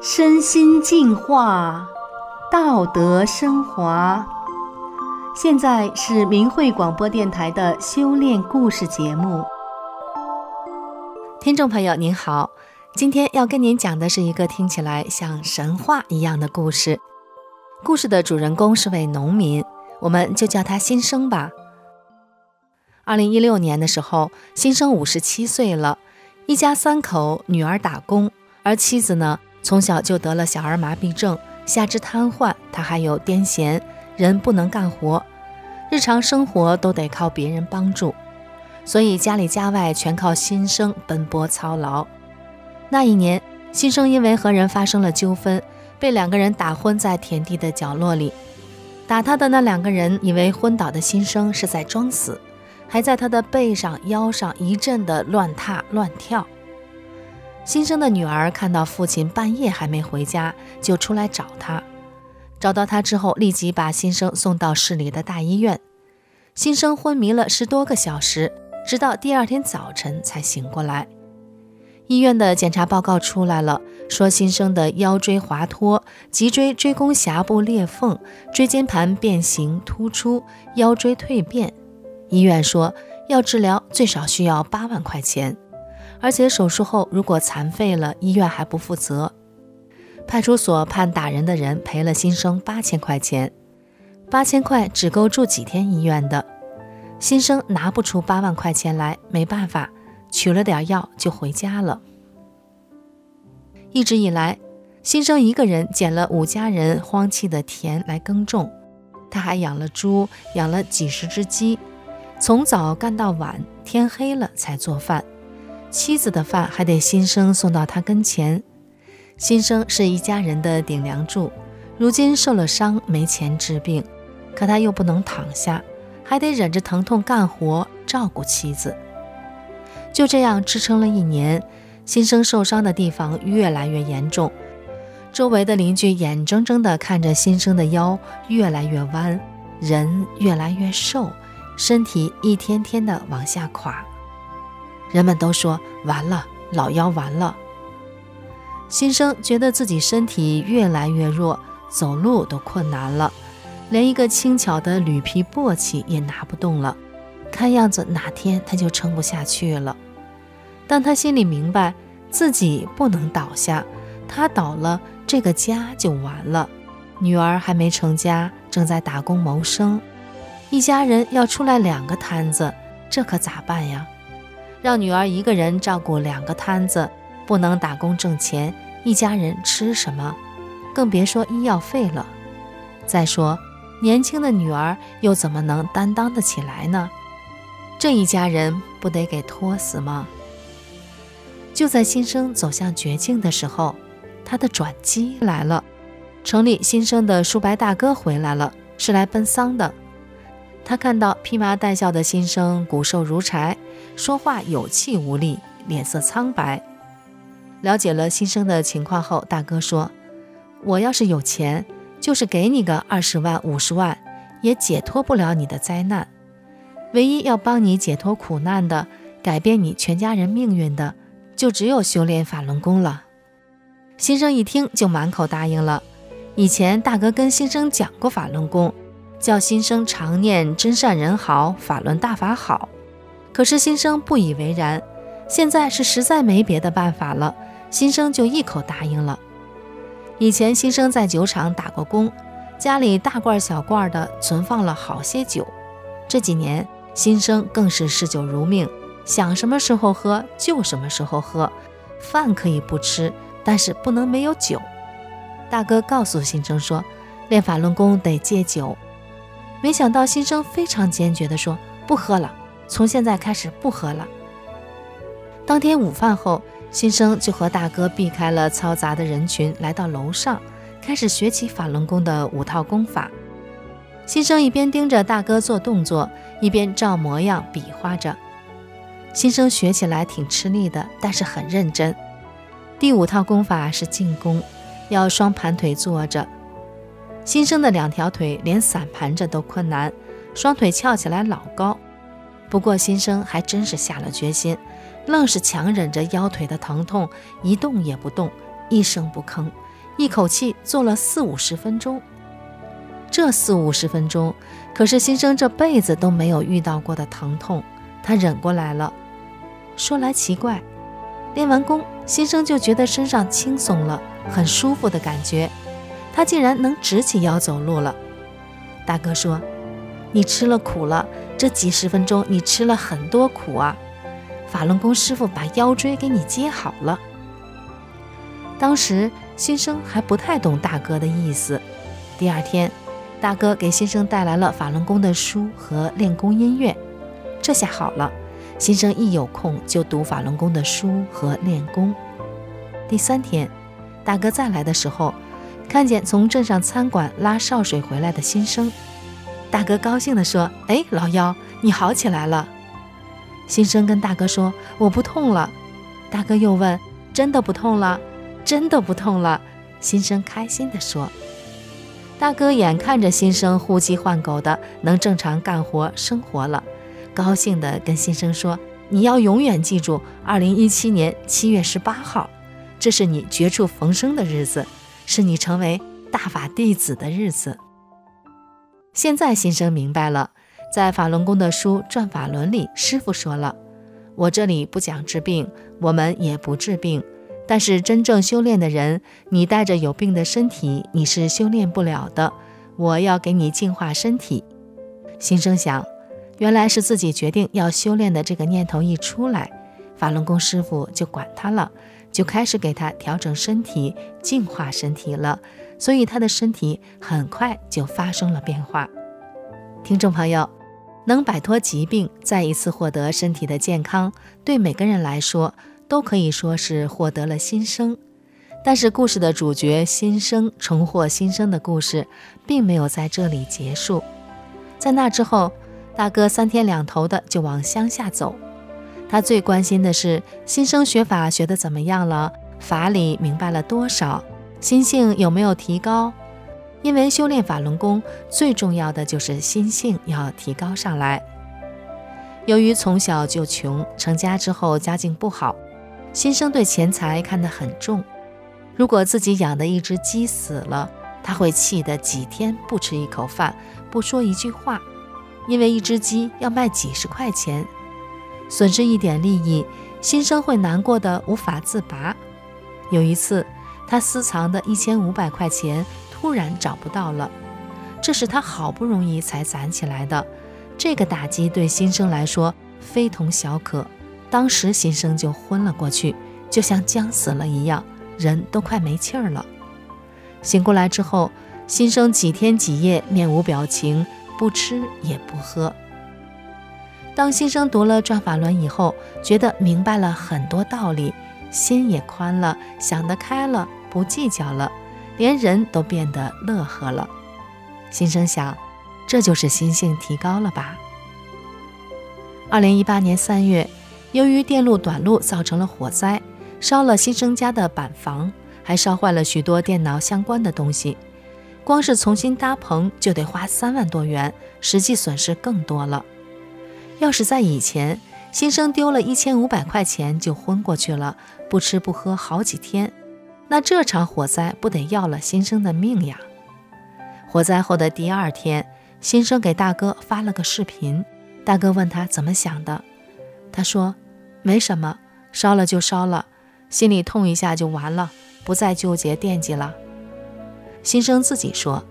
身心净化，道德升华。现在是明慧广播电台的修炼故事节目。听众朋友您好，今天要跟您讲的是一个听起来像神话一样的故事。故事的主人公是位农民，我们就叫他新生吧。二零一六年的时候，新生五十七岁了，一家三口，女儿打工，而妻子呢？从小就得了小儿麻痹症，下肢瘫痪，他还有癫痫，人不能干活，日常生活都得靠别人帮助，所以家里家外全靠新生奔波操劳。那一年，新生因为和人发生了纠纷，被两个人打昏在田地的角落里。打他的那两个人以为昏倒的新生是在装死，还在他的背上、腰上一阵的乱踏乱跳。新生的女儿看到父亲半夜还没回家，就出来找他。找到他之后，立即把新生送到市里的大医院。新生昏迷了十多个小时，直到第二天早晨才醒过来。医院的检查报告出来了，说新生的腰椎滑脱，脊椎椎弓峡部裂缝，椎间盘变形突出，腰椎蜕变。医院说要治疗，最少需要八万块钱。而且手术后如果残废了，医院还不负责。派出所判打人的人赔了新生八千块钱，八千块只够住几天医院的。新生拿不出八万块钱来，没办法，取了点药就回家了。一直以来，新生一个人捡了五家人荒弃的田来耕种，他还养了猪，养了几十只鸡，从早干到晚，天黑了才做饭。妻子的饭还得新生送到他跟前。新生是一家人的顶梁柱，如今受了伤，没钱治病，可他又不能躺下，还得忍着疼痛干活，照顾妻子。就这样支撑了一年，新生受伤的地方越来越严重，周围的邻居眼睁睁地看着新生的腰越来越弯，人越来越瘦，身体一天天的往下垮。人们都说完了，老腰完了。新生觉得自己身体越来越弱，走路都困难了，连一个轻巧的铝皮簸箕也拿不动了。看样子哪天他就撑不下去了。但他心里明白，自己不能倒下，他倒了，这个家就完了。女儿还没成家，正在打工谋生，一家人要出来两个摊子，这可咋办呀？让女儿一个人照顾两个摊子，不能打工挣钱，一家人吃什么？更别说医药费了。再说，年轻的女儿又怎么能担当得起来呢？这一家人不得给拖死吗？就在新生走向绝境的时候，他的转机来了。城里新生的叔伯大哥回来了，是来奔丧的。他看到披麻戴孝的新生骨瘦如柴，说话有气无力，脸色苍白。了解了新生的情况后，大哥说：“我要是有钱，就是给你个二十万、五十万，也解脱不了你的灾难。唯一要帮你解脱苦难的，改变你全家人命运的，就只有修炼法轮功了。”新生一听就满口答应了。以前大哥跟新生讲过法轮功。叫新生常念真善人好，法轮大法好。可是新生不以为然，现在是实在没别的办法了，新生就一口答应了。以前新生在酒厂打过工，家里大罐小罐的存放了好些酒。这几年新生更是嗜酒如命，想什么时候喝就什么时候喝，饭可以不吃，但是不能没有酒。大哥告诉新生说，练法轮功得戒酒。没想到新生非常坚决地说：“不喝了，从现在开始不喝了。”当天午饭后，新生就和大哥避开了嘈杂的人群，来到楼上，开始学起法轮功的五套功法。新生一边盯着大哥做动作，一边照模样比划着。新生学起来挺吃力的，但是很认真。第五套功法是进攻，要双盘腿坐着。新生的两条腿连散盘着都困难，双腿翘起来老高。不过新生还真是下了决心，愣是强忍着腰腿的疼痛，一动也不动，一声不吭，一口气做了四五十分钟。这四五十分钟，可是新生这辈子都没有遇到过的疼痛，他忍过来了。说来奇怪，练完功，新生就觉得身上轻松了，很舒服的感觉，他竟然能直起腰走路了。大哥说：“你吃了苦了，这几十分钟你吃了很多苦啊。”法轮功师傅把腰椎给你接好了。当时新生还不太懂大哥的意思。第二天。大哥给新生带来了法轮功的书和练功音乐，这下好了，新生一有空就读法轮功的书和练功。第三天，大哥再来的时候，看见从镇上餐馆拉潲水回来的新生，大哥高兴地说：“哎，老幺，你好起来了。”新生跟大哥说：“我不痛了。”大哥又问：“真的不痛了？真的不痛了？”新生开心地说。大哥眼看着新生呼鸡唤狗的能正常干活生活了，高兴地跟新生说：“你要永远记住，二零一七年七月十八号，这是你绝处逢生的日子，是你成为大法弟子的日子。”现在新生明白了，在法轮功的书《转法轮》里，师傅说了：“我这里不讲治病，我们也不治病。”但是真正修炼的人，你带着有病的身体，你是修炼不了的。我要给你净化身体。心生想，原来是自己决定要修炼的这个念头一出来，法轮功师傅就管他了，就开始给他调整身体、净化身体了。所以他的身体很快就发生了变化。听众朋友，能摆脱疾病，再一次获得身体的健康，对每个人来说。都可以说是获得了新生，但是故事的主角新生重获新生的故事，并没有在这里结束。在那之后，大哥三天两头的就往乡下走，他最关心的是新生学法学得怎么样了，法理明白了多少，心性有没有提高？因为修炼法轮功最重要的就是心性要提高上来。由于从小就穷，成家之后家境不好。新生对钱财看得很重，如果自己养的一只鸡死了，他会气得几天不吃一口饭，不说一句话，因为一只鸡要卖几十块钱，损失一点利益，新生会难过的无法自拔。有一次，他私藏的一千五百块钱突然找不到了，这是他好不容易才攒起来的，这个打击对新生来说非同小可。当时新生就昏了过去，就像将死了一样，人都快没气儿了。醒过来之后，新生几天几夜面无表情，不吃也不喝。当新生读了转法轮以后，觉得明白了很多道理，心也宽了，想得开了，不计较了，连人都变得乐呵了。新生想，这就是心性提高了吧。二零一八年三月。由于电路短路造成了火灾，烧了新生家的板房，还烧坏了许多电脑相关的东西。光是重新搭棚就得花三万多元，实际损失更多了。要是在以前，新生丢了一千五百块钱就昏过去了，不吃不喝好几天，那这场火灾不得要了新生的命呀？火灾后的第二天，新生给大哥发了个视频，大哥问他怎么想的。他说：“没什么，烧了就烧了，心里痛一下就完了，不再纠结惦记了。”新生自己说：“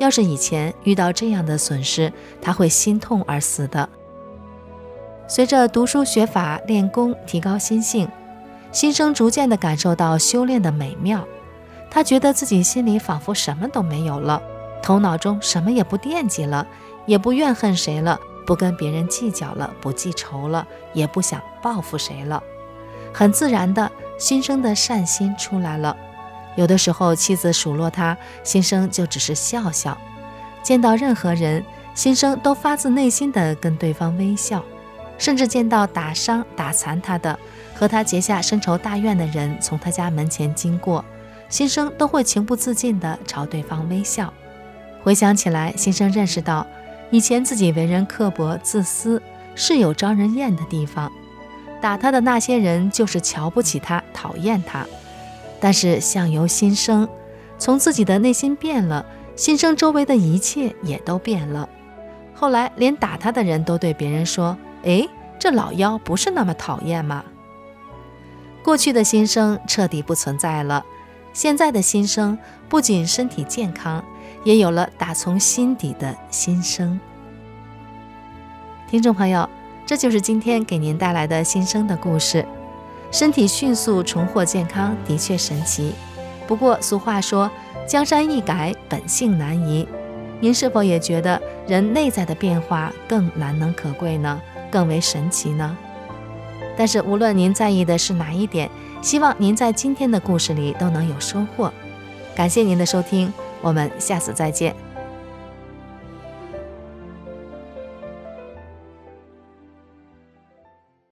要是以前遇到这样的损失，他会心痛而死的。”随着读书学法、练功、提高心性，新生逐渐地感受到修炼的美妙。他觉得自己心里仿佛什么都没有了，头脑中什么也不惦记了，也不怨恨谁了。不跟别人计较了，不记仇了，也不想报复谁了，很自然的心生的善心出来了。有的时候妻子数落他，心生就只是笑笑；见到任何人，心生都发自内心的跟对方微笑。甚至见到打伤、打残他的，和他结下深仇大怨的人从他家门前经过，心生都会情不自禁地朝对方微笑。回想起来，心生认识到。以前自己为人刻薄自私，是有招人厌的地方，打他的那些人就是瞧不起他、讨厌他。但是相由心生，从自己的内心变了，心生周围的一切也都变了。后来连打他的人都对别人说：“哎，这老妖不是那么讨厌吗？”过去的心生彻底不存在了，现在的心生不仅身体健康，也有了打从心底的心声。听众朋友，这就是今天给您带来的新生的故事。身体迅速重获健康，的确神奇。不过俗话说，江山易改，本性难移。您是否也觉得人内在的变化更难能可贵呢？更为神奇呢？但是无论您在意的是哪一点，希望您在今天的故事里都能有收获。感谢您的收听，我们下次再见。